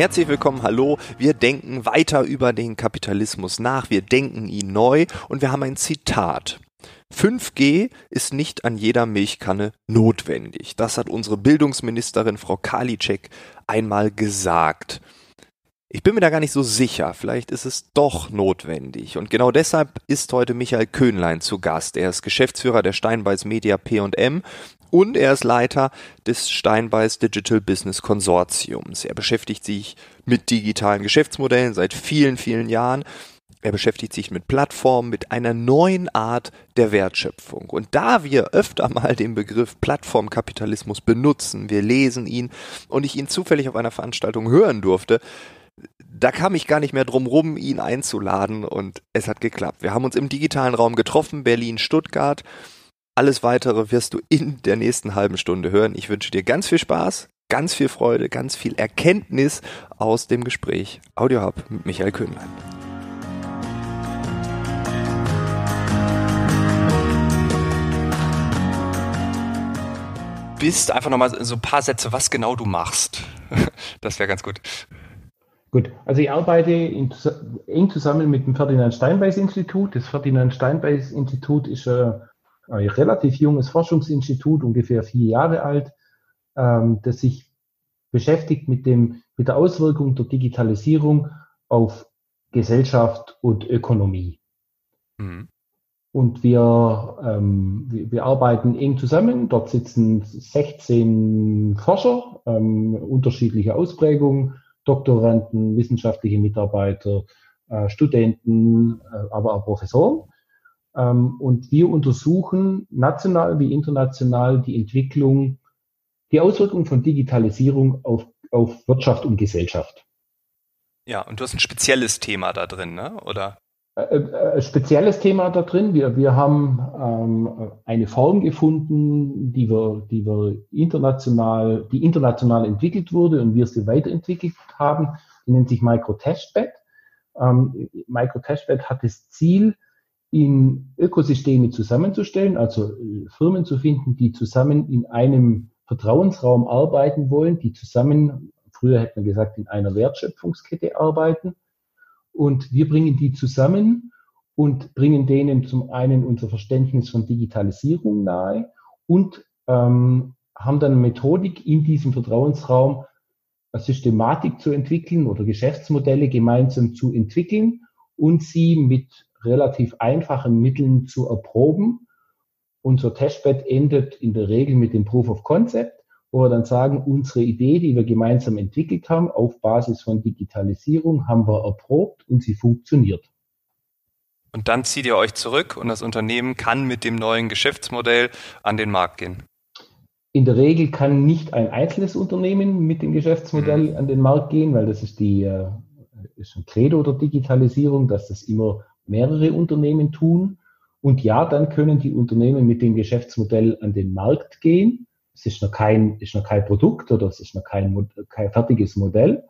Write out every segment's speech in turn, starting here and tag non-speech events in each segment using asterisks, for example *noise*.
Herzlich willkommen, hallo. Wir denken weiter über den Kapitalismus nach, wir denken ihn neu und wir haben ein Zitat. 5G ist nicht an jeder Milchkanne notwendig. Das hat unsere Bildungsministerin Frau Karliczek einmal gesagt. Ich bin mir da gar nicht so sicher. Vielleicht ist es doch notwendig. Und genau deshalb ist heute Michael Köhnlein zu Gast. Er ist Geschäftsführer der Steinbeiß Media P&M und er ist Leiter des Steinbeiß Digital Business Konsortiums. Er beschäftigt sich mit digitalen Geschäftsmodellen seit vielen, vielen Jahren. Er beschäftigt sich mit Plattformen, mit einer neuen Art der Wertschöpfung. Und da wir öfter mal den Begriff Plattformkapitalismus benutzen, wir lesen ihn und ich ihn zufällig auf einer Veranstaltung hören durfte, da kam ich gar nicht mehr drum rum, ihn einzuladen und es hat geklappt. Wir haben uns im digitalen Raum getroffen, Berlin, Stuttgart. Alles weitere wirst du in der nächsten halben Stunde hören. Ich wünsche dir ganz viel Spaß, ganz viel Freude, ganz viel Erkenntnis aus dem Gespräch. Audio Hub mit Michael Köhnlein. Bist einfach nochmal so ein paar Sätze, was genau du machst. *laughs* Das wäre ganz gut. Gut, also ich arbeite in, eng zusammen mit dem Ferdinand Steinbeis Institut. Das Ferdinand Steinbeis Institut ist ein, ein relativ junges Forschungsinstitut, ungefähr vier Jahre alt, ähm, das sich beschäftigt mit, dem, mit der Auswirkung der Digitalisierung auf Gesellschaft und Ökonomie. Mhm. Und wir, ähm, wir, wir, arbeiten eng zusammen. Dort sitzen 16 Forscher ähm, unterschiedlicher Ausprägungen Doktoranden, wissenschaftliche Mitarbeiter, äh, Studenten, äh, aber auch Professoren. Ähm, und wir untersuchen national wie international die Entwicklung, die Auswirkungen von Digitalisierung auf, auf Wirtschaft und Gesellschaft. Ja, und du hast ein spezielles Thema da drin, ne? oder? Äh, spezielles Thema da drin. Wir, wir haben ähm, eine Form gefunden, die wir, die wir international, die international entwickelt wurde und wir sie weiterentwickelt haben. Die nennt sich MicroTestbed. Ähm, MicroTestbed hat das Ziel, in Ökosysteme zusammenzustellen, also äh, Firmen zu finden, die zusammen in einem Vertrauensraum arbeiten wollen, die zusammen, früher hätte man gesagt, in einer Wertschöpfungskette arbeiten. Und wir bringen die zusammen und bringen denen zum einen unser Verständnis von Digitalisierung nahe und ähm, haben dann eine Methodik in diesem Vertrauensraum, eine Systematik zu entwickeln oder Geschäftsmodelle gemeinsam zu entwickeln und sie mit relativ einfachen Mitteln zu erproben. Unser Testbed endet in der Regel mit dem Proof of Concept wo wir dann sagen, unsere Idee, die wir gemeinsam entwickelt haben, auf Basis von Digitalisierung, haben wir erprobt und sie funktioniert. Und dann zieht ihr euch zurück und das Unternehmen kann mit dem neuen Geschäftsmodell an den Markt gehen. In der Regel kann nicht ein einzelnes Unternehmen mit dem Geschäftsmodell mhm. an den Markt gehen, weil das ist die äh, ist ein Credo der Digitalisierung, dass das immer mehrere Unternehmen tun. Und ja, dann können die Unternehmen mit dem Geschäftsmodell an den Markt gehen es ist noch kein, ist noch kein Produkt oder es ist noch kein, kein fertiges Modell.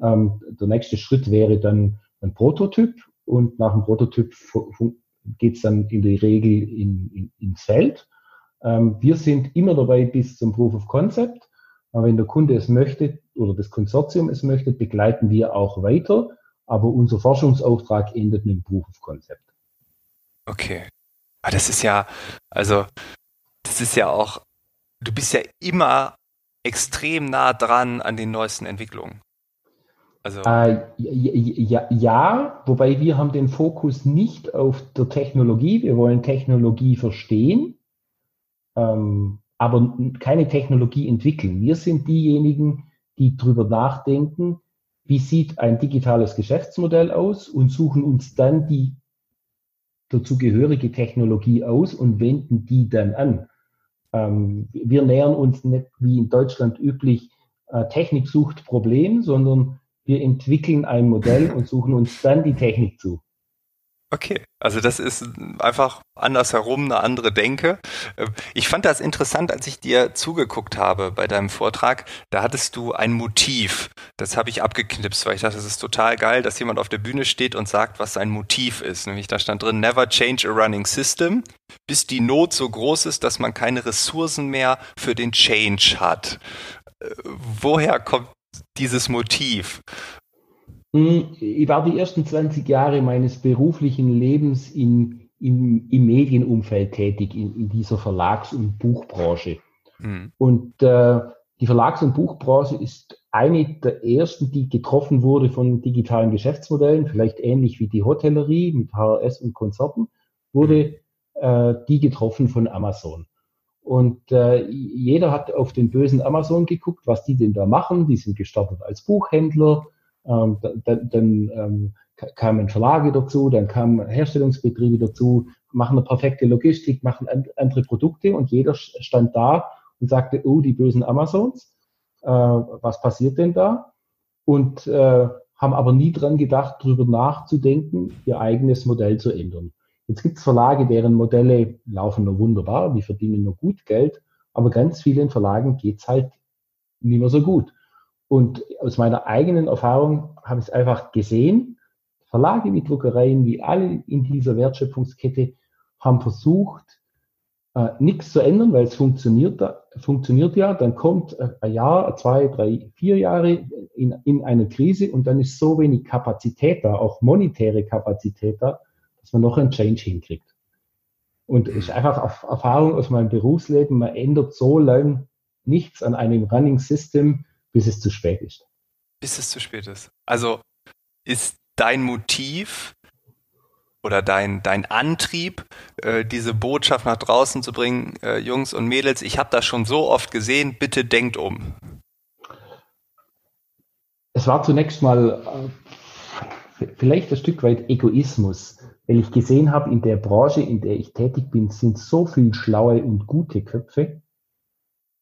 Ähm, der nächste Schritt wäre dann ein Prototyp und nach dem Prototyp geht es dann in der Regel in, in, ins Feld. Ähm, wir sind immer dabei bis zum Proof of Concept. Aber wenn der Kunde es möchte oder das Konsortium es möchte, begleiten wir auch weiter. Aber unser Forschungsauftrag endet mit dem Proof of Concept. Okay. Aber das ist ja, also, das ist ja auch du bist ja immer extrem nah dran an den neuesten Entwicklungen. Also äh, ja, ja, wobei wir haben den Fokus nicht auf der Technologie. Wir wollen Technologie verstehen, ähm, aber keine Technologie entwickeln. Wir sind diejenigen, die darüber nachdenken, wie sieht ein digitales Geschäftsmodell aus und suchen uns dann die dazugehörige Technologie aus und wenden die dann an. Ähm, wir nähern uns nicht wie in Deutschland üblich, äh, Technik sucht Problem, sondern wir entwickeln ein Modell und suchen uns dann die Technik zu. Okay, also das ist einfach andersherum eine andere Denke. Ähm, ich fand das interessant, als ich dir zugeguckt habe bei deinem Vortrag. Da hattest du ein Motiv. Das habe ich abgeknipst, weil ich dachte, das ist total geil, dass jemand auf der Bühne steht und sagt, was sein Motiv ist. Nämlich da stand drin, never change a running system, bis die Not so groß ist, dass man keine Ressourcen mehr für den Change hat. Äh, woher kommt dieses Motiv? Hm, ich war die ersten 20 Jahre meines beruflichen Lebens in, in, im Medienumfeld tätig, in, in dieser Verlags- und Buchbranche. Mhm. Und äh, die Verlags- und Buchbranche ist eine der ersten, die getroffen wurde von digitalen Geschäftsmodellen, vielleicht ähnlich wie die Hotellerie mit HRS und Konzerten, wurde äh, die getroffen von Amazon. Und äh, jeder hat auf den bösen Amazon geguckt, was die denn da machen. Die sind gestartet als Buchhändler, ähm, dann, dann ähm, kamen Verlage dazu, dann kamen Herstellungsbetriebe dazu, machen eine perfekte Logistik, machen andere Produkte und jeder stand da und sagte, oh, die bösen Amazons, äh, was passiert denn da? Und äh, haben aber nie dran gedacht, darüber nachzudenken, ihr eigenes Modell zu ändern. Jetzt gibt es Verlage, deren Modelle laufen nur wunderbar, die verdienen nur gut Geld, aber ganz vielen Verlagen geht's halt nicht mehr so gut. Und aus meiner eigenen Erfahrung habe ich es einfach gesehen. Verlage wie Druckereien, wie alle in dieser Wertschöpfungskette haben versucht, äh, nichts zu ändern, weil es funktioniert, funktioniert ja. Dann kommt äh, ein Jahr, zwei, drei, vier Jahre in, in eine Krise und dann ist so wenig Kapazität da, auch monetäre Kapazität da, dass man noch einen Change hinkriegt. Und es ist einfach Erfahrung aus meinem Berufsleben, man ändert so lange nichts an einem Running System, bis es zu spät ist. Bis es zu spät ist. Also ist dein Motiv oder dein, dein Antrieb, äh, diese Botschaft nach draußen zu bringen, äh, Jungs und Mädels, ich habe das schon so oft gesehen, bitte denkt um. Es war zunächst mal äh, vielleicht ein Stück weit Egoismus, weil ich gesehen habe, in der Branche, in der ich tätig bin, sind so viele schlaue und gute Köpfe.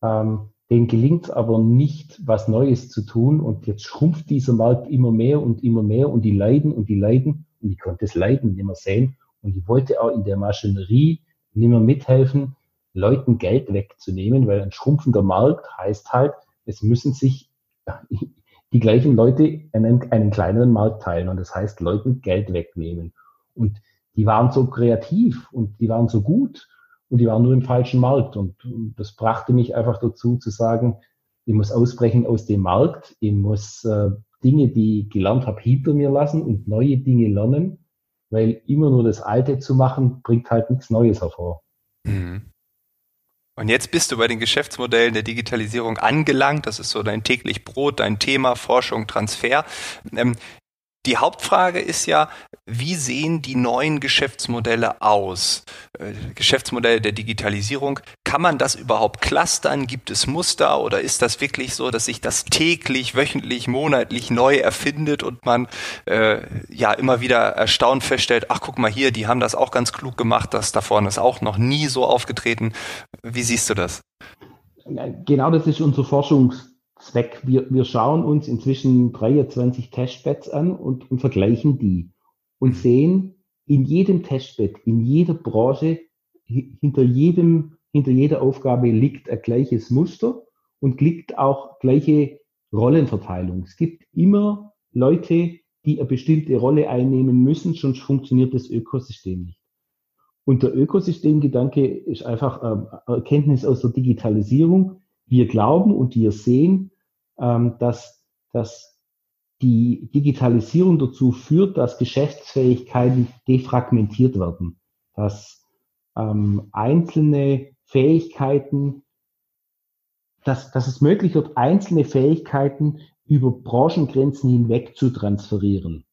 Ähm, denen gelingt aber nicht, was Neues zu tun. Und jetzt schrumpft dieser Markt immer mehr und immer mehr und die leiden und die leiden. Und ich konnte das Leiden nicht mehr sehen. Und ich wollte auch in der Maschinerie nicht mehr mithelfen, Leuten Geld wegzunehmen, weil ein schrumpfender Markt heißt halt, es müssen sich *laughs* die gleichen Leute einen, einen kleineren Markt teilen. Und das heißt, Leuten Geld wegnehmen. Und die waren so kreativ und die waren so gut und die waren nur im falschen Markt. Und, das brachte mich einfach dazu zu sagen, ich muss ausbrechen aus dem Markt, ich muss äh, Dinge, die ich gelernt habe, hinter mir lassen und neue Dinge lernen, weil immer nur das Alte zu machen, bringt halt nichts Neues hervor. Mhm. Und jetzt bist du bei den Geschäftsmodellen der Digitalisierung angelangt. Das ist so dein täglich Brot, dein Thema, Forschung, Transfer. Ähm, die Hauptfrage ist ja, wie sehen die neuen Geschäftsmodelle aus? Äh, Geschäftsmodelle der Digitalisierung, kann man das überhaupt clustern? Gibt es Muster oder ist das wirklich so, dass sich das täglich, wöchentlich, monatlich neu erfindet und man äh, ja immer wieder erstaunt feststellt, ach guck mal hier, die haben das auch ganz klug gemacht, das da vorne ist auch noch nie so aufgetreten. Wie siehst du das? Genau das ist unser Forschungs Zweck. Wir, wir schauen uns inzwischen 23 Testbeds an und, und vergleichen die und sehen in jedem Testbed, in jeder Branche, hinter jedem, hinter jeder Aufgabe liegt ein gleiches Muster und liegt auch gleiche Rollenverteilung. Es gibt immer Leute, die eine bestimmte Rolle einnehmen müssen, sonst funktioniert das Ökosystem nicht. Und der Ökosystemgedanke ist einfach eine Erkenntnis aus der Digitalisierung. Wir glauben und wir sehen, ähm, dass, dass die Digitalisierung dazu führt, dass Geschäftsfähigkeiten defragmentiert werden, dass ähm, einzelne Fähigkeiten, dass, dass es möglich wird, einzelne Fähigkeiten über Branchengrenzen hinweg zu transferieren.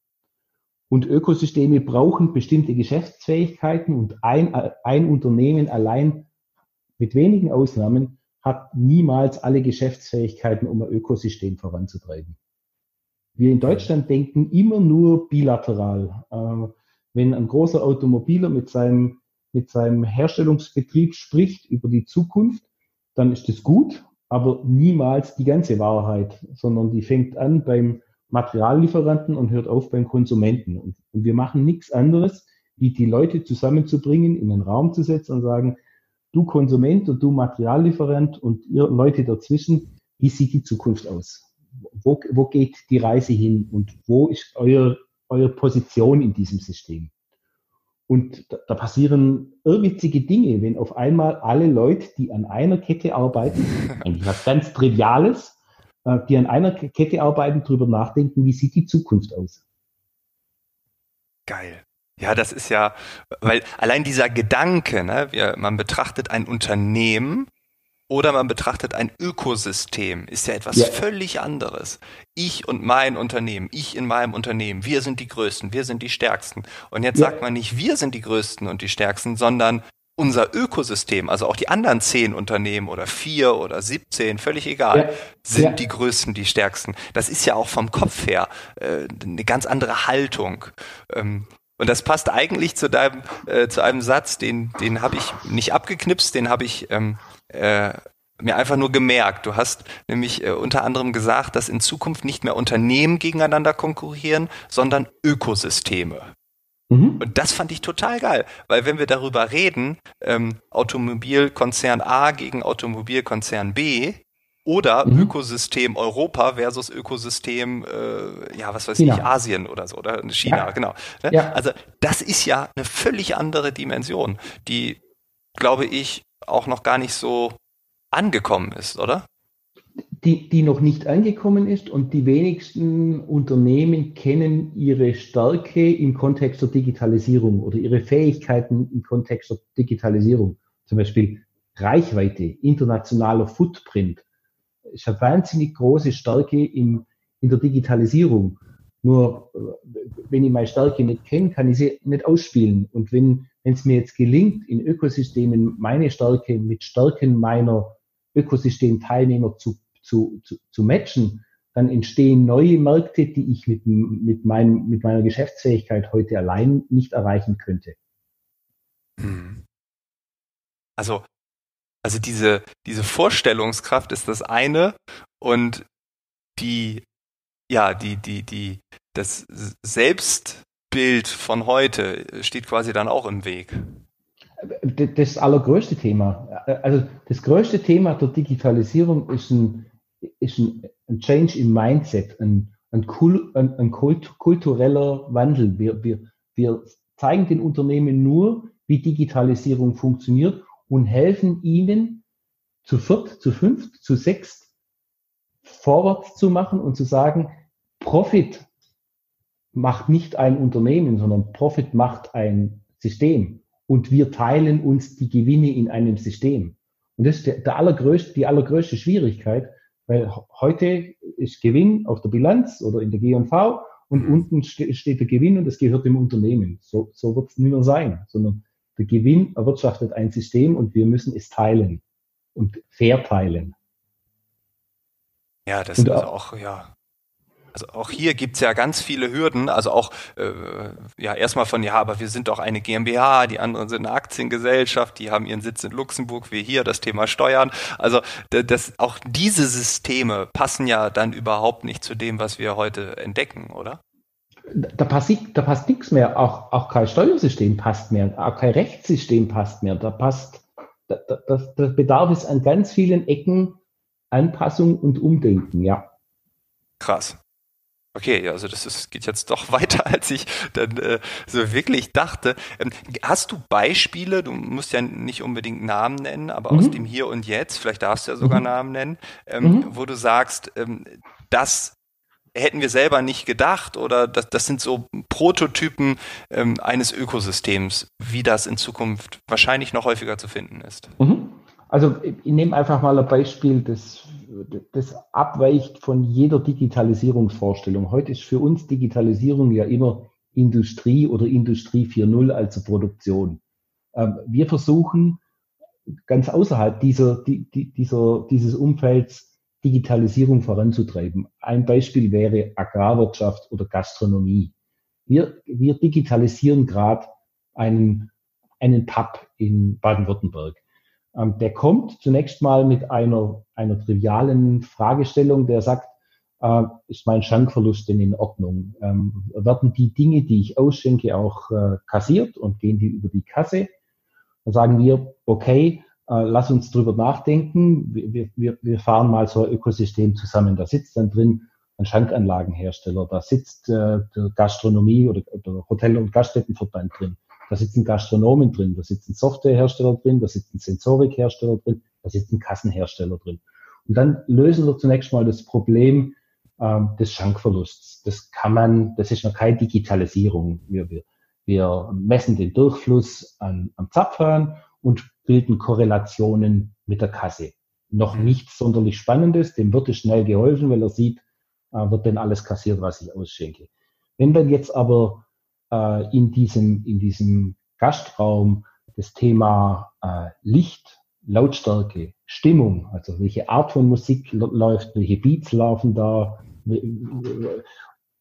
Und Ökosysteme brauchen bestimmte Geschäftsfähigkeiten und ein, ein Unternehmen allein mit wenigen Ausnahmen hat niemals alle Geschäftsfähigkeiten, um ein Ökosystem voranzutreiben. Wir in Deutschland denken immer nur bilateral. Äh, wenn ein großer Automobiler mit seinem, mit seinem Herstellungsbetrieb spricht über die Zukunft, dann ist das gut, aber niemals die ganze Wahrheit, sondern die fängt an beim Materiallieferanten und hört auf beim Konsumenten. Und, und wir machen nichts anderes, wie die Leute zusammenzubringen, in den Raum zu setzen und sagen, du Konsument und du Materiallieferant und ihr Leute dazwischen, wie sieht die Zukunft aus? Wo, wo geht die Reise hin und wo ist euer, eure Position in diesem System? Und da, da passieren irrwitzige Dinge, wenn auf einmal alle Leute, die an einer Kette arbeiten, *laughs* eigentlich was ganz Triviales, äh, die an einer Kette arbeiten, darüber nachdenken, wie sieht die Zukunft aus. Geil. Ja, das ist ja, weil allein dieser Gedanke, ne, wir, man betrachtet ein Unternehmen oder man betrachtet ein Ökosystem, ist ja etwas ja. völlig anderes. Ich und mein Unternehmen, ich in meinem Unternehmen, wir sind die Größten, wir sind die Stärksten. Und jetzt ja. sagt man nicht, wir sind die Größten und die Stärksten, sondern unser Ökosystem, also auch die anderen zehn Unternehmen oder vier oder siebzehn, völlig egal, ja. sind ja. die größten, die stärksten. Das ist ja auch vom Kopf her äh, eine ganz andere Haltung. Ähm, und das passt eigentlich zu deinem, äh, zu einem Satz, den, den habe ich nicht abgeknipst, den habe ich ähm, äh, mir einfach nur gemerkt. Du hast nämlich äh, unter anderem gesagt, dass in Zukunft nicht mehr Unternehmen gegeneinander konkurrieren, sondern Ökosysteme. Mhm. Und das fand ich total geil, weil wenn wir darüber reden, ähm, Automobilkonzern A gegen Automobilkonzern B oder mhm. Ökosystem Europa versus Ökosystem, äh, ja, was weiß China. ich, Asien oder so, oder China, ja. genau. Ne? Ja. Also das ist ja eine völlig andere Dimension, die, glaube ich, auch noch gar nicht so angekommen ist, oder? die, die noch nicht angekommen ist und die wenigsten Unternehmen kennen ihre Stärke im Kontext der Digitalisierung oder ihre Fähigkeiten im Kontext der Digitalisierung. Zum Beispiel Reichweite, internationaler Footprint. Ist eine wahnsinnig große Stärke in, in der Digitalisierung. Nur wenn ich meine Stärke nicht kenne, kann ich sie nicht ausspielen. Und wenn wenn es mir jetzt gelingt, in Ökosystemen meine Stärke mit Stärken meiner Ökosystemteilnehmer zu zu, zu, zu matchen, dann entstehen neue Märkte, die ich mit, mit, mein, mit meiner Geschäftsfähigkeit heute allein nicht erreichen könnte. Hm. Also, also diese, diese Vorstellungskraft ist das eine und die, ja, die, die, die, das Selbstbild von heute steht quasi dann auch im Weg das allergrößte Thema. Also das größte Thema der Digitalisierung ist ein, ist ein, Change im Mindset, ein, ein, ein, ein kultureller Wandel. Wir, wir, wir zeigen den Unternehmen nur, wie Digitalisierung funktioniert und helfen ihnen zu viert, zu fünft, zu sechst vorwärts zu machen und zu sagen, Profit macht nicht ein Unternehmen, sondern Profit macht ein System. Und wir teilen uns die Gewinne in einem System. Und das ist der, der allergrößte, die allergrößte Schwierigkeit, weil heute ist Gewinn auf der Bilanz oder in der G&V und mhm. unten ste steht der Gewinn und das gehört dem Unternehmen. So, so wird es nicht mehr sein, sondern der Gewinn erwirtschaftet ein System und wir müssen es teilen und verteilen. Ja, das und, ist auch, ja, also auch hier gibt's ja ganz viele Hürden, also auch äh, ja erstmal von, ja, aber wir sind doch eine GmbH, die anderen sind eine Aktiengesellschaft, die haben ihren Sitz in Luxemburg, wie hier, das Thema Steuern. Also das, auch diese Systeme passen ja dann überhaupt nicht zu dem, was wir heute entdecken, oder? Da passt, da passt nichts mehr, auch, auch kein Steuersystem passt mehr, auch kein Rechtssystem passt mehr, da passt, da, da, da bedarf es an ganz vielen Ecken Anpassung und Umdenken, ja. Krass. Okay, also das ist, geht jetzt doch *laughs* weiter, als ich dann äh, so wirklich dachte. Ähm, hast du Beispiele, du musst ja nicht unbedingt Namen nennen, aber mhm. aus dem Hier und Jetzt, vielleicht darfst du ja sogar mhm. Namen nennen, ähm, mhm. wo du sagst, ähm, das hätten wir selber nicht gedacht oder das, das sind so Prototypen ähm, eines Ökosystems, wie das in Zukunft wahrscheinlich noch häufiger zu finden ist. Mhm. Also ich nehme einfach mal ein Beispiel, das das abweicht von jeder Digitalisierungsvorstellung. Heute ist für uns Digitalisierung ja immer Industrie oder Industrie 4.0 als Produktion. Ähm, wir versuchen ganz außerhalb dieser, dieser, dieses Umfelds Digitalisierung voranzutreiben. Ein Beispiel wäre Agrarwirtschaft oder Gastronomie. Wir, wir digitalisieren gerade einen, einen Pub in Baden-Württemberg. Ähm, der kommt zunächst mal mit einer, einer trivialen Fragestellung, der sagt, äh, ist mein Schankverlust denn in Ordnung? Ähm, werden die Dinge, die ich ausschenke, auch äh, kassiert und gehen die über die Kasse? Dann sagen wir, okay, lass uns drüber nachdenken. Wir, wir, wir fahren mal so ein Ökosystem zusammen. Da sitzt dann drin ein Schankanlagenhersteller, da sitzt äh, der Gastronomie oder der Hotel- und Gaststättenverband drin. Da sitzen Gastronomen drin, da sitzen Softwarehersteller drin, da sitzen Sensorikhersteller drin, da sitzen Kassenhersteller drin. Und dann lösen wir zunächst mal das Problem ähm, des Schankverlusts. Das kann man, das ist noch keine Digitalisierung. Wir, wir, wir messen den Durchfluss an, am Zapfhahn und bilden Korrelationen mit der Kasse. Noch mhm. nichts sonderlich Spannendes, dem wird es schnell geholfen, weil er sieht, äh, wird denn alles kassiert, was ich ausschenke. Wenn wir jetzt aber äh, in, diesem, in diesem Gastraum das Thema äh, Licht, Lautstärke, Stimmung, also welche Art von Musik läuft, welche Beats laufen da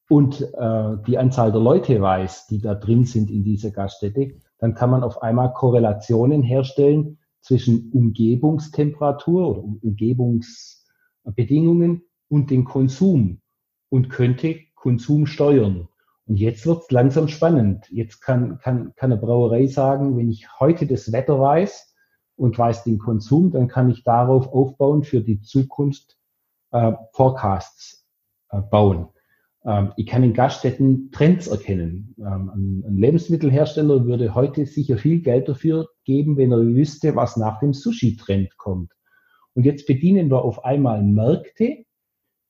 und äh, die Anzahl der Leute weiß, die da drin sind in dieser Gaststätte, dann kann man auf einmal Korrelationen herstellen zwischen Umgebungstemperatur oder Umgebungsbedingungen und dem Konsum und könnte Konsum steuern. Und jetzt wird es langsam spannend. Jetzt kann, kann, kann eine Brauerei sagen, wenn ich heute das Wetter weiß und weiß den Konsum, dann kann ich darauf aufbauen für die Zukunft äh, Forecasts äh, bauen. Ähm, ich kann in Gaststätten Trends erkennen. Ähm, ein, Lebensmittelhersteller würde heute sicher viel Geld dafür geben, wenn er wüsste, was nach dem Sushi-Trend kommt. Und jetzt bedienen wir auf einmal Märkte,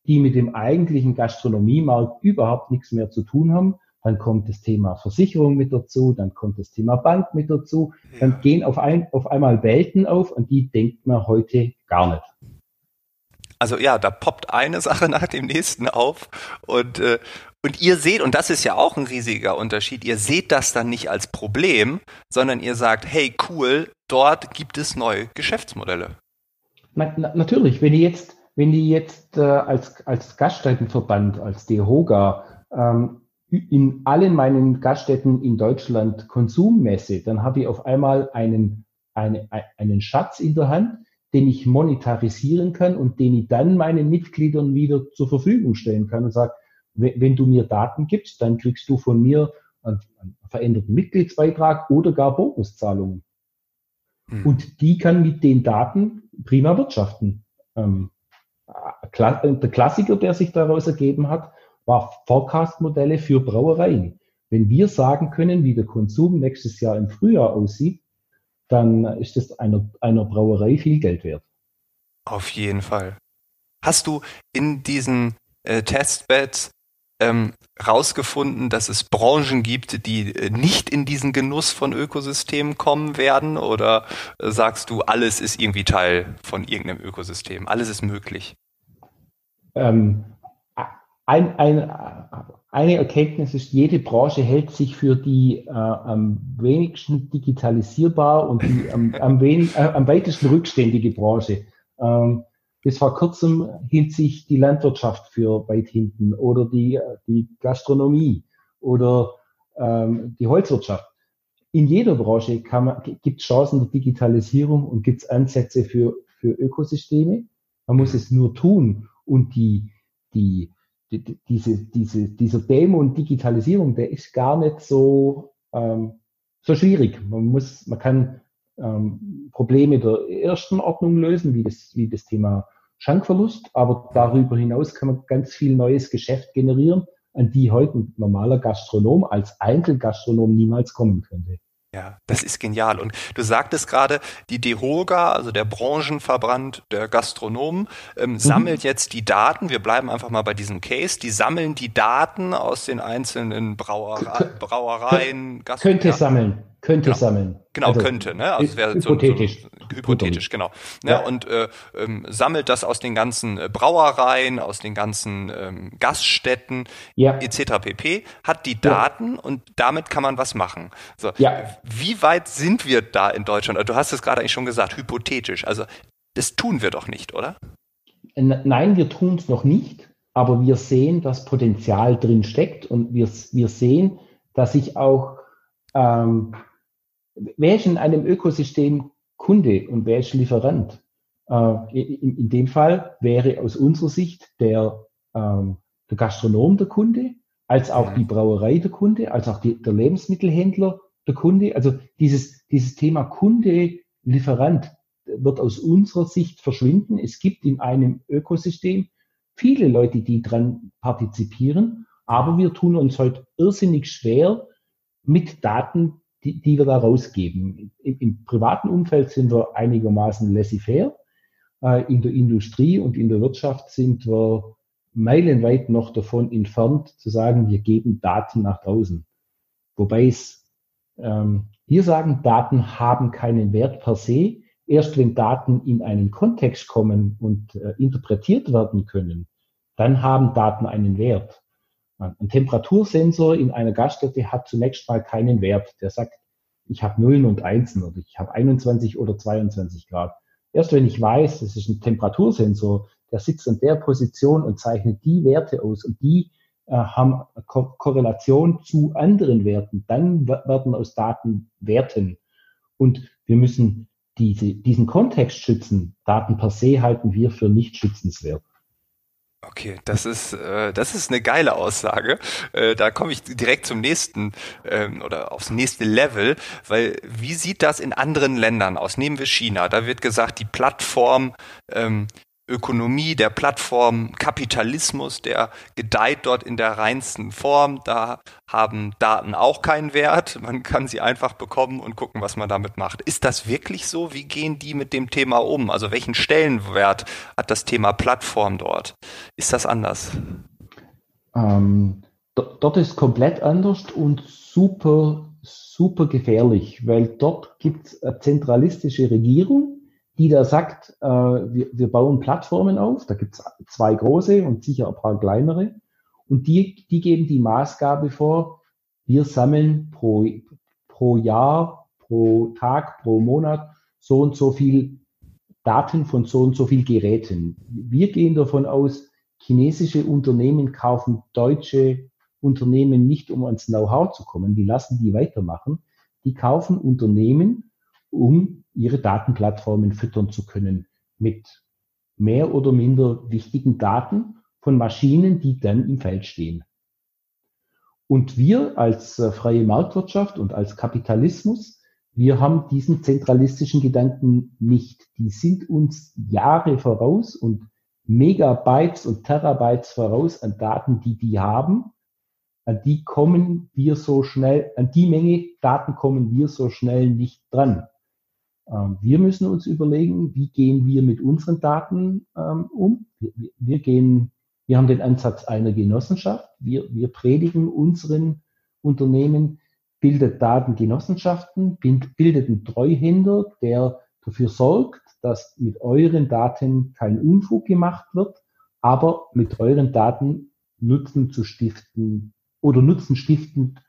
die mit dem eigentlichen Gastronomiemarkt überhaupt nichts mehr zu tun haben. Dann kommt das Thema Versicherung mit dazu, dann kommt das Thema Bank mit dazu. Dann gehen auf, ein, auf einmal Welten auf, an die denkt man heute gar nicht. Also ja, da poppt eine *laughs* Sache nach dem nächsten auf und äh, und ihr seht, und das ist ja auch ein riesiger Unterschied, ihr seht das dann nicht als Problem, sondern ihr sagt, hey, cool, dort gibt es neue Geschäftsmodelle. Na, na, natürlich, wenn ihr jetzt wenn die jetzt äh, als, als Gaststättenverband, als DEHOGA, ähm, in allen meinen Gaststätten in Deutschland Konsum messe, dann habe ich auf einmal einen, eine, einen Schatz in der Hand, den ich monetarisieren kann und den ich dann meinen Mitgliedern wieder zur Verfügung stellen kann und sage, wenn du mir Daten gibst, dann kriegst du von mir einen, einen veränderten Mitgliedsbeitrag oder gar Bonuszahlungen. Hm. Und die kann mit den Daten prima wirtschaften. Ähm, der Klassiker, der sich daraus ergeben hat, war Forecast-Modelle für Brauereien. Wenn wir sagen können, wie der Konsum nächstes Jahr im Frühjahr aussieht, dann ist es einer, einer Brauerei viel Geld wert. Auf jeden Fall. Hast du in diesen äh, Testbeds ähm, rausgefunden, dass es Branchen gibt, die äh, nicht in diesen Genuss von Ökosystemen kommen werden? Oder äh, sagst du, alles ist irgendwie Teil von irgendeinem Ökosystem? Alles ist möglich? Ähm, ein, ein, eine Erkenntnis ist, jede Branche hält sich für die äh, am wenigsten digitalisierbar und die am, am, wenig, äh, am weitesten rückständige Branche. Ähm, bis vor kurzem hielt sich die Landwirtschaft für weit hinten oder die, die Gastronomie oder ähm, die Holzwirtschaft. In jeder Branche gibt es Chancen der Digitalisierung und gibt es Ansätze für, für Ökosysteme. Man muss es nur tun. Und die, die, die diese, diese, dieser Dämon Digitalisierung, der ist gar nicht so, ähm, so schwierig. Man muss, man kann ähm, Probleme der ersten Ordnung lösen, wie das, wie das Thema Schankverlust, aber darüber hinaus kann man ganz viel neues Geschäft generieren, an die heute ein normaler Gastronom als Einzelgastronom niemals kommen könnte. Ja, das ist genial. Und du sagtest gerade, die DEHOGA, also der Branchenverband der Gastronomen, ähm, mhm. sammelt jetzt die Daten. Wir bleiben einfach mal bei diesem Case. Die sammeln die Daten aus den einzelnen Brauere Brauereien. Gastronomen. Könnte sammeln könnte genau. sammeln. Genau, also, könnte, ne? Also es wäre hypothetisch. So, so, hypothetisch, genau. Ne? Ja. Und äh, ähm, sammelt das aus den ganzen äh, Brauereien, aus den ganzen ähm, Gaststätten ja. etc. pp. Hat die Daten ja. und damit kann man was machen. So, ja. Wie weit sind wir da in Deutschland? Du hast es gerade eigentlich schon gesagt, hypothetisch. Also das tun wir doch nicht, oder? Nein, wir tun es noch nicht, aber wir sehen, dass Potenzial drin steckt und wir, wir sehen, dass sich auch ähm, wer ist in einem Ökosystem Kunde und wer ist Lieferant? Äh, in, in, dem Fall wäre aus unserer Sicht der, ähm, der Gastronom der Kunde, als auch die Brauerei der Kunde, als auch die, der Lebensmittelhändler der Kunde. Also dieses, dieses Thema Kunde, Lieferant wird aus unserer Sicht verschwinden. Es gibt in einem Ökosystem viele Leute, die dran partizipieren, aber wir tun uns heute irrsinnig schwer mit Daten, die, die wir da rausgeben. Im, Im, privaten Umfeld sind wir einigermaßen laissez-faire, Äh, in der Industrie und in der Wirtschaft sind wir meilenweit noch davon entfernt zu sagen, wir geben Daten nach draußen. Wobei es ähm, wir sagen, Daten haben keinen Wert per se. Erst wenn Daten in einen Kontext kommen und äh, interpretiert werden können, dann haben Daten einen Wert. Ein Temperatursensor in einer Gaststätte hat zunächst mal keinen Wert. Der sagt, ich habe Nullen und Einsen oder ich habe 21 oder 22 Grad. Erst wenn ich weiß, das ist ein Temperatursensor, der sitzt in der Position und zeichnet die Werte aus und die äh, haben Ko Korrelation zu anderen Werten, dann werden aus Daten Werten. Und wir müssen diese, diesen Kontext schützen. Daten per se halten wir für nicht schützenswert. Okay, das ist äh, das ist eine geile Aussage. Äh, da komme ich direkt zum nächsten ähm, oder aufs nächste Level, weil wie sieht das in anderen Ländern aus? Nehmen wir China. Da wird gesagt, die Plattform ähm, Ökonomie, der Plattform Kapitalismus, der gedeiht dort in der reinsten Form. Da haben Daten auch keinen Wert. Man kann sie einfach bekommen und gucken, was man damit macht. Ist das wirklich so? Wie gehen die mit dem Thema um? Also welchen Stellenwert hat das Thema Plattform dort? Ist das anders? Ähm, dort ist komplett anders und super, super gefährlich, weil dort gibt es eine zentralistische Regierung die da sagt, äh, wir, wir bauen Plattformen auf, da gibt's zwei große und sicher ein paar kleinere, und die, die geben die Maßgabe vor, wir sammeln pro, pro Jahr, pro Tag, pro Monat so und so viel Daten von so und so viel Geräten. Wir gehen davon aus, chinesische Unternehmen kaufen deutsche Unternehmen nicht, um ans Know-how zu kommen, die lassen die weitermachen. Die kaufen Unternehmen, um ihre Datenplattformen füttern zu können mit mehr oder minder wichtigen Daten von Maschinen, die dann im Feld stehen. Und wir als äh, freie Marktwirtschaft und als Kapitalismus, wir haben diesen zentralistischen Gedanken nicht. Die sind uns Jahre voraus und Megabytes und Terabytes voraus an Daten, die die haben. An die kommen wir so schnell, an die Menge Daten kommen wir so schnell nicht dran. Ähm, wir müssen uns überlegen, wie gehen wir mit unseren Daten ähm, um. Wir, wir, gehen, wir haben den Ansatz einer Genossenschaft. Wir, wir predigen unseren Unternehmen, bildet Datengenossenschaften, bildet einen Treuhänder, der dafür sorgt, dass mit euren Daten kein Unfug gemacht wird, aber mit euren Daten Nutzen zu stiften oder Nutzen stiftend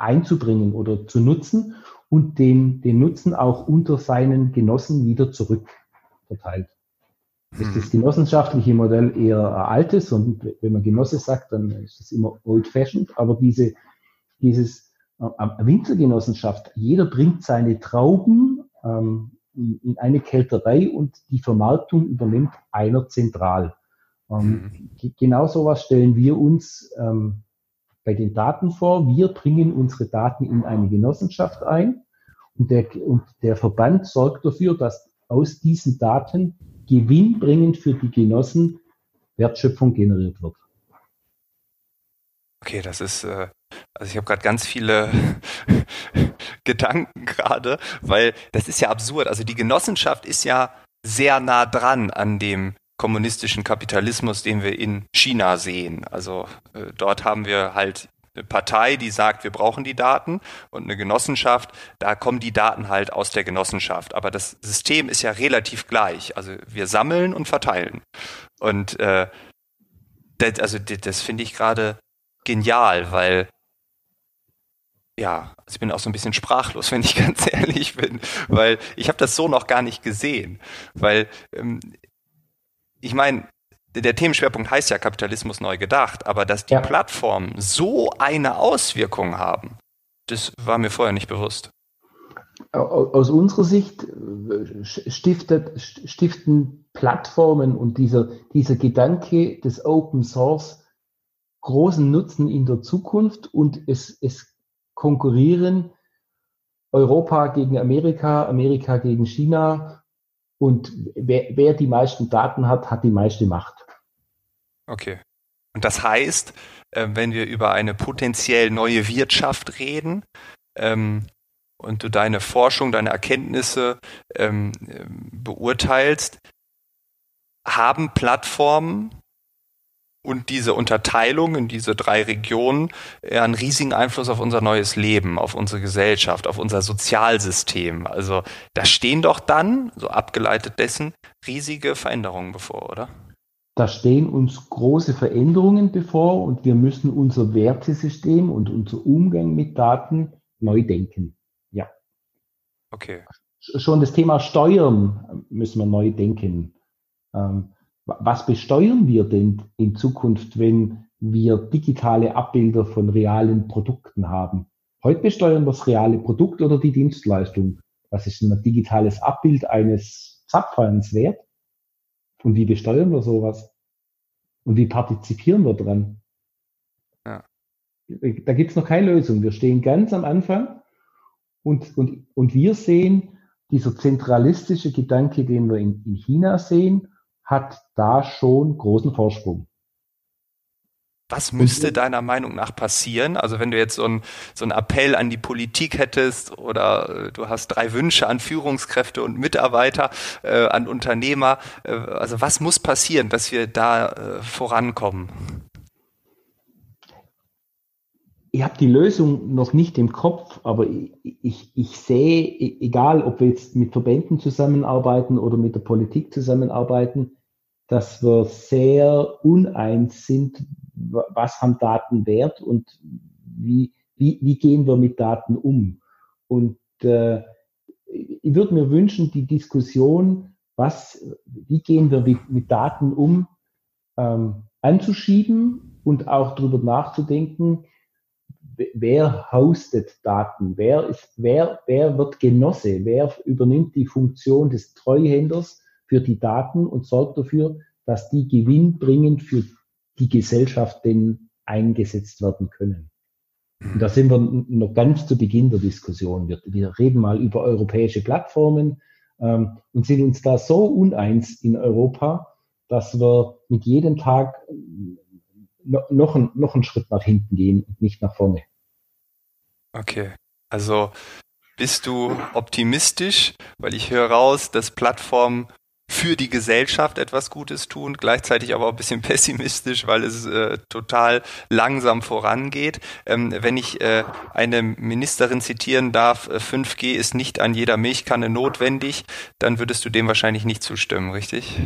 einzubringen oder zu nutzen und den, den Nutzen auch unter seinen Genossen wieder zurückverteilt. Das ist das hm. genossenschaftliche Modell eher altes und wenn man Genosse sagt, dann ist es immer old-fashioned, aber diese, dieses äh, Winzergenossenschaft, jeder bringt seine Trauben ähm, in eine Kälterei und die Vermarktung übernimmt einer zentral. Ähm, mhm. Genau sowas stellen wir uns ähm, bei den Daten vor. Wir bringen unsere Daten in eine Genossenschaft ein und der, und der Verband sorgt dafür, dass aus diesen Daten gewinnbringend für die Genossen Wertschöpfung generiert wird. Okay, das ist, äh, also ich habe gerade ganz viele *laughs* Gedanken gerade, weil das ist ja absurd. Also die Genossenschaft ist ja sehr nah dran an dem kommunistischen Kapitalismus, den wir in China sehen. Also äh, dort haben wir halt eine Partei, die sagt, wir brauchen die Daten und eine Genossenschaft, da kommen die Daten halt aus der Genossenschaft. Aber das System ist ja relativ gleich. Also wir sammeln und verteilen. Und äh, das, also das, finde ich gerade genial, weil ja, also ich bin auch so ein bisschen sprachlos, *laughs* wenn ich ganz ehrlich bin, weil ich habe das so noch gar nicht gesehen, weil ähm, ich meine, der Themenschwerpunkt heißt ja Kapitalismus neu gedacht, aber dass die ja. Plattformen so eine Auswirkung haben, das war mir vorher nicht bewusst. Aus unserer Sicht äh, stiftet, stiften Plattformen und dieser, dieser Gedanke des Open Source großen Nutzen in der Zukunft und es, es konkurrieren Europa gegen Amerika, Amerika gegen China und wer, wer die meisten Daten hat, hat die meiste Macht. Okay. Und das heißt, äh, wenn wir über eine potenziell neue Wirtschaft reden ähm, und du deine Forschung, deine Erkenntnisse ähm, beurteilst, haben Plattformen und diese Unterteilung in diese drei Regionen einen riesigen Einfluss auf unser neues Leben, auf unsere Gesellschaft, auf unser Sozialsystem. Also da stehen doch dann, so abgeleitet dessen, riesige Veränderungen bevor, oder? Da stehen uns große Veränderungen bevor und wir müssen unser Wertesystem und unser Umgang mit Daten neu denken. Ja. Okay. Schon das Thema Steuern müssen wir neu denken. Ähm, was besteuern wir denn in Zukunft, wenn wir digitale Abbilder von realen Produkten haben? Heute besteuern wir das reale Produkt oder die Dienstleistung. Was ist ein digitales Abbild eines Zapfhahns wert? Und wie besteuern wir sowas? Und wie partizipieren wir dran? Ja. Da gibt es noch keine Lösung. Wir stehen ganz am Anfang und, und, und wir sehen, dieser zentralistische Gedanke, den wir in, in China sehen, hat da schon großen Vorsprung. Was müsste deiner Meinung nach passieren? Also wenn du jetzt so einen so einen Appell an die Politik hättest oder äh, du hast drei Wünsche an Führungskräfte und Mitarbeiter, äh, an Unternehmer, äh, also was muss passieren, dass wir da äh, vorankommen? ich habe die Lösung noch nicht im Kopf, aber ich, ich, ich, sehe, e, egal ob wir jetzt mit Verbänden zusammenarbeiten oder mit der Politik zusammenarbeiten, dass wir sehr uneins sind, was haben Daten wert und wie, wie, wie gehen wir mit Daten um. Und äh, ich würde mir wünschen, die Diskussion, was, wie gehen wir mit, mit Daten um, ähm, anzuschieben und auch darüber nachzudenken, wer hostet Daten, wer, ist, wer, wer wird Genosse, wer übernimmt die Funktion des Treuhänders für die Daten und sorgt dafür, dass die gewinnbringend für die Gesellschaft denn eingesetzt werden können. Und da sind wir noch ganz zu Beginn der Diskussion. Wir, wir reden mal über europäische Plattformen ähm, und sind uns da so uneins in Europa, dass wir mit jedem Tag noch, noch, ein, noch einen Schritt nach hinten gehen und nicht nach vorne. Okay, also bist du optimistisch, weil ich höre raus, dass Plattformen für die Gesellschaft etwas Gutes tun, gleichzeitig aber auch ein bisschen *laughs* pessimistisch, weil es äh, total langsam vorangeht. Ähm, wenn ich äh, eine Ministerin zitieren darf, 5G äh, ist nicht an jeder Milchkanne notwendig, dann würdest du dem wahrscheinlich nicht zustimmen, richtig?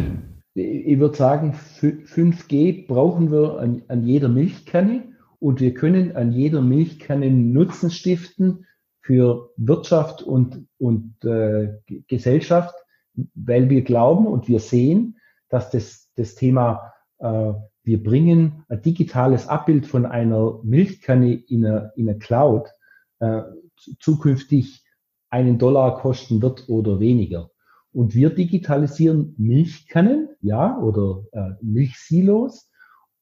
Ich würde sagen, 5G brauchen wir an, an jeder Milchkanne und wir können an jeder Milchkanne Nutzen stiften für Wirtschaft und, und äh, Gesellschaft weil wir glauben und wir sehen, dass das, das Thema, äh, wir bringen ein digitales Abbild von einer Milchkanne in eine, in eine Cloud äh, zukünftig einen Dollar kosten wird oder weniger. Und wir digitalisieren Milchkannen, ja, oder äh, Milchsilos,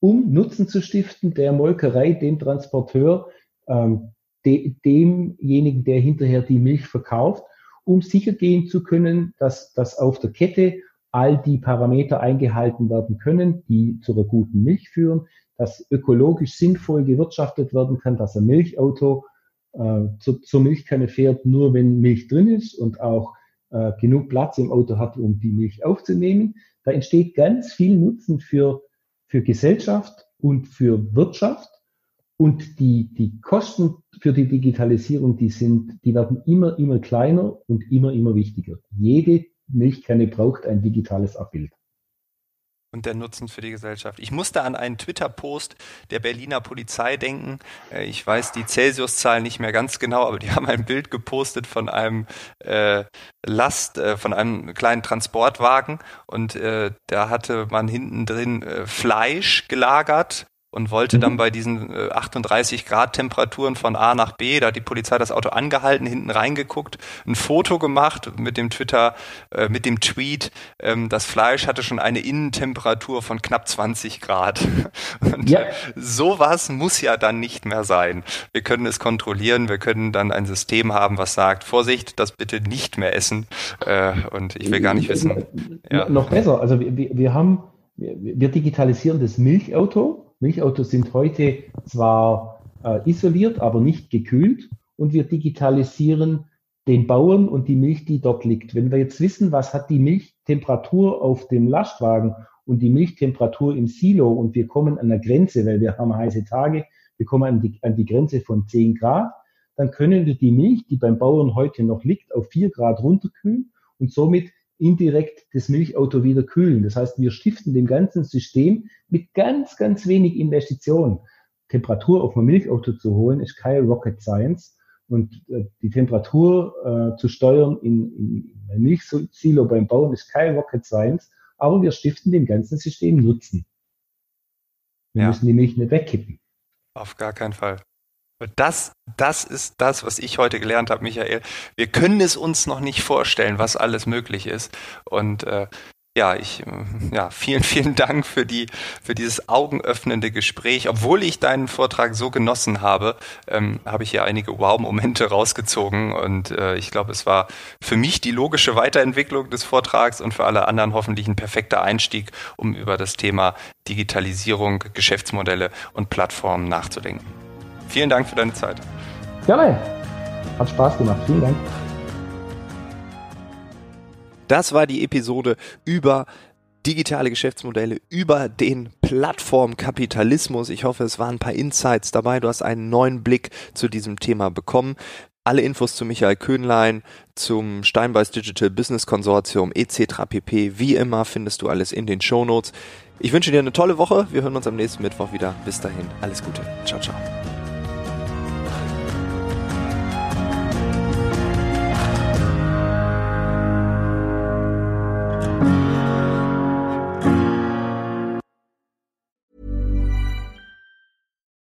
um Nutzen zu stiften der Molkerei, dem Transporteur, ähm, de, demjenigen, der hinterher die Milch verkauft um sicher gehen zu können, dass, dass auf der Kette all die Parameter eingehalten werden können, die zu einer guten Milch führen, dass ökologisch sinnvoll gewirtschaftet werden kann, dass ein Milchauto äh, zu, zur Milchkanne fährt, nur wenn Milch drin ist und auch äh, genug Platz im Auto hat, um die Milch aufzunehmen. Da entsteht ganz viel Nutzen für, für Gesellschaft und für Wirtschaft. Und die, die Kosten für die Digitalisierung, die sind, die werden immer, immer kleiner und immer, immer wichtiger. Jede Milchkanne braucht ein digitales Abbild. Und der Nutzen für die Gesellschaft. Ich musste an einen Twitter-Post der Berliner Polizei denken. Äh, ich weiß die Celsius-Zahl nicht mehr ganz genau, aber die haben ein Bild gepostet von einem äh, Last, äh, von einem kleinen Transportwagen und äh, da hatte man hinten drin äh, Fleisch gelagert und wollte dann mhm. bei diesen äh, 38 Grad Temperaturen von A nach B, da hat die Polizei das Auto angehalten, hinten reingeguckt, ein Foto gemacht mit dem Twitter, äh, mit dem Tweet, ähm, das Fleisch hatte schon eine Innentemperatur von knapp 20 Grad. *laughs* Und ja. sowas muss ja dann nicht mehr sein. Wir können es kontrollieren, wir können dann ein System haben, was sagt, Vorsicht, das bitte nicht mehr essen. Äh, und ich will gar nicht wissen. Ja. Noch besser, also wir, wir haben, wir digitalisieren das Milchauto Milchautos sind heute zwar äh, isoliert, aber nicht gekühlt und wir digitalisieren den Bauern und die Milch, die dort liegt. Wenn wir jetzt wissen, was hat die Milchtemperatur auf dem Lastwagen und die Milchtemperatur im Silo und wir kommen an der Grenze, weil wir haben heiße Tage, wir kommen an die, an die Grenze von 10 Grad, dann können wir die Milch, die beim Bauern heute noch liegt, auf 4 Grad runterkühlen und somit indirekt das Milchauto wieder kühlen. Das heißt, wir stiften dem ganzen System mit ganz, ganz wenig Investitionen. Temperatur auf ein Milchauto zu holen, ist keine Rocket Science. Und äh, die Temperatur äh, zu steuern in, in ein Milchsilo beim Bauen ist keine Rocket Science, aber wir stiften dem ganzen System Nutzen. Wir ja. müssen die Milch nicht wegkippen. Auf gar keinen Fall. Das, das ist das, was ich heute gelernt habe, Michael. Wir können es uns noch nicht vorstellen, was alles möglich ist. Und äh, ja, ich, äh, ja, vielen, *laughs* vielen Dank für die, für dieses augenöffnende Gespräch. Obwohl ich deinen Vortrag so genossen habe, ähm, habe ich hier einige Wow-Momente rausgezogen und äh, ich glaube, es war für mich die logische Weiterentwicklung des Vortrags und für alle anderen hoffentlich ein perfekter Einstieg, um über das Thema Digitalisierung, Geschäftsmodelle und Plattformen nachzudenken. Vielen Dank für deine Zeit. Gerne. Hat Spaß gemacht. Vielen Dank. Das war die Episode über digitale Geschäftsmodelle, über den Plattformkapitalismus. Ich hoffe, es waren ein paar Insights dabei. Du hast einen neuen Blick zu diesem Thema bekommen. Alle Infos zu Michael Köhnlein, zum Steinbeiß Digital Business Konsortium etc. pp. Wie immer findest du alles in den Show Notes. Ich wünsche dir eine tolle Woche. Wir hören uns am nächsten Mittwoch wieder. Bis dahin, alles Gute. Ciao, ciao.